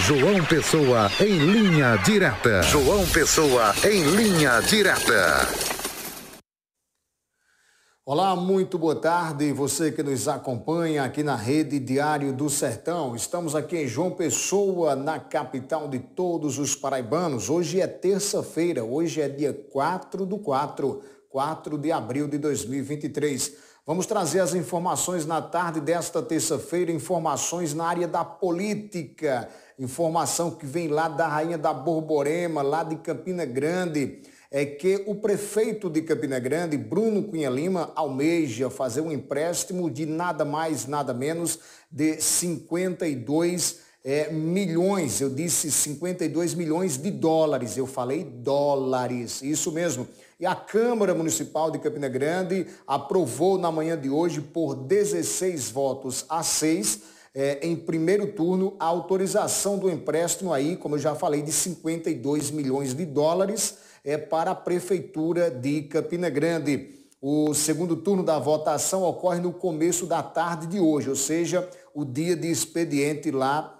João Pessoa em linha direta. João Pessoa em linha direta. Olá, muito boa tarde. Você que nos acompanha aqui na Rede Diário do Sertão. Estamos aqui em João Pessoa, na capital de todos os paraibanos. Hoje é terça-feira, hoje é dia 4 do 4, 4 de abril de 2023. Vamos trazer as informações na tarde desta terça-feira, informações na área da política, informação que vem lá da Rainha da Borborema, lá de Campina Grande é que o prefeito de Campina Grande, Bruno Cunha Lima, almeja fazer um empréstimo de nada mais, nada menos de 52 é, milhões. Eu disse 52 milhões de dólares. Eu falei dólares, isso mesmo. E a Câmara Municipal de Campina Grande aprovou na manhã de hoje por 16 votos a 6 é, em primeiro turno a autorização do empréstimo aí, como eu já falei, de 52 milhões de dólares é, para a Prefeitura de Campina Grande. O segundo turno da votação ocorre no começo da tarde de hoje, ou seja, o dia de expediente lá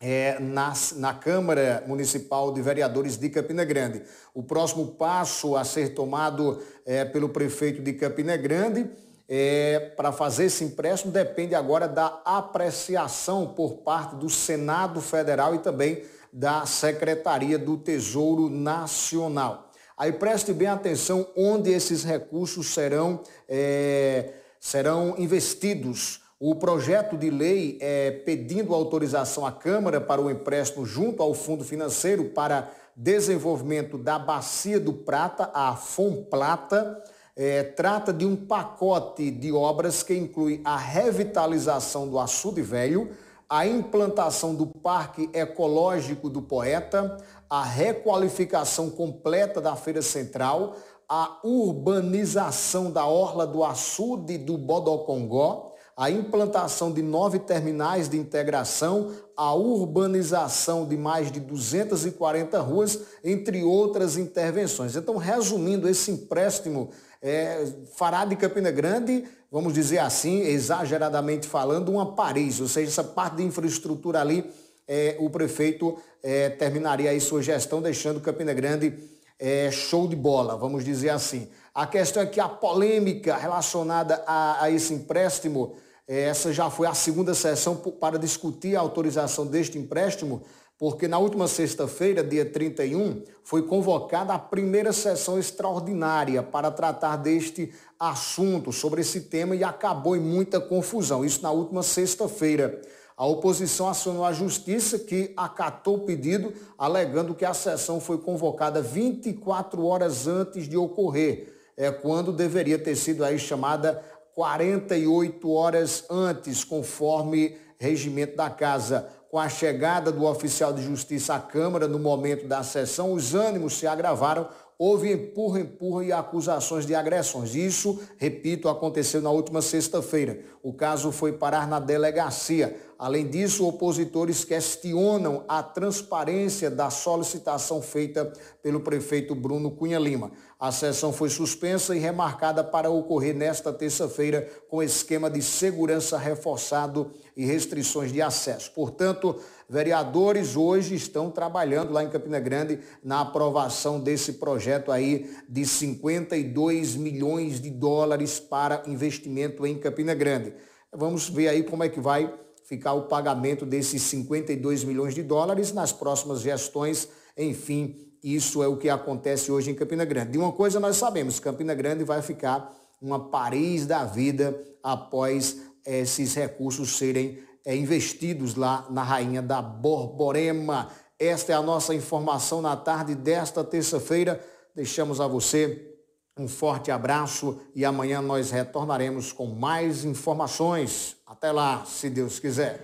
é, na, na Câmara Municipal de Vereadores de Campina Grande. O próximo passo a ser tomado é, pelo prefeito de Campina Grande é, para fazer esse empréstimo depende agora da apreciação por parte do Senado Federal e também da Secretaria do Tesouro Nacional. Aí preste bem atenção onde esses recursos serão, é, serão investidos. O projeto de lei é, pedindo autorização à Câmara para o empréstimo junto ao Fundo Financeiro para Desenvolvimento da Bacia do Prata, a FOMPLATA, é, trata de um pacote de obras que inclui a revitalização do açude velho, a implantação do Parque Ecológico do Poeta, a requalificação completa da Feira Central, a urbanização da Orla do Açude do Bodocongó, a implantação de nove terminais de integração, a urbanização de mais de 240 ruas, entre outras intervenções. Então, resumindo, esse empréstimo é, fará de Campina Grande, vamos dizer assim, exageradamente falando, uma Paris, ou seja, essa parte de infraestrutura ali, é, o prefeito é, terminaria aí sua gestão, deixando Campina Grande é, show de bola, vamos dizer assim. A questão é que a polêmica relacionada a, a esse empréstimo, essa já foi a segunda sessão para discutir a autorização deste empréstimo, porque na última sexta-feira, dia 31, foi convocada a primeira sessão extraordinária para tratar deste assunto, sobre esse tema, e acabou em muita confusão. Isso na última sexta-feira. A oposição acionou a justiça, que acatou o pedido, alegando que a sessão foi convocada 24 horas antes de ocorrer, é, quando deveria ter sido aí chamada 48 horas antes, conforme regimento da casa com a chegada do oficial de justiça à Câmara no momento da sessão, os ânimos se agravaram, houve empurra, empurra e acusações de agressões. Isso, repito, aconteceu na última sexta-feira. O caso foi parar na delegacia. Além disso, opositores questionam a transparência da solicitação feita pelo prefeito Bruno Cunha Lima. A sessão foi suspensa e remarcada para ocorrer nesta terça-feira com esquema de segurança reforçado e restrições de acesso. Portanto, vereadores hoje estão trabalhando lá em Campina Grande na aprovação desse projeto aí de 52 milhões de dólares para investimento em Campina Grande. Vamos ver aí como é que vai ficar o pagamento desses 52 milhões de dólares nas próximas gestões. Enfim, isso é o que acontece hoje em Campina Grande. De uma coisa nós sabemos, Campina Grande vai ficar uma Paris da vida após esses recursos serem é, investidos lá na Rainha da Borborema. Esta é a nossa informação na tarde desta terça-feira. Deixamos a você um forte abraço e amanhã nós retornaremos com mais informações. Até lá, se Deus quiser.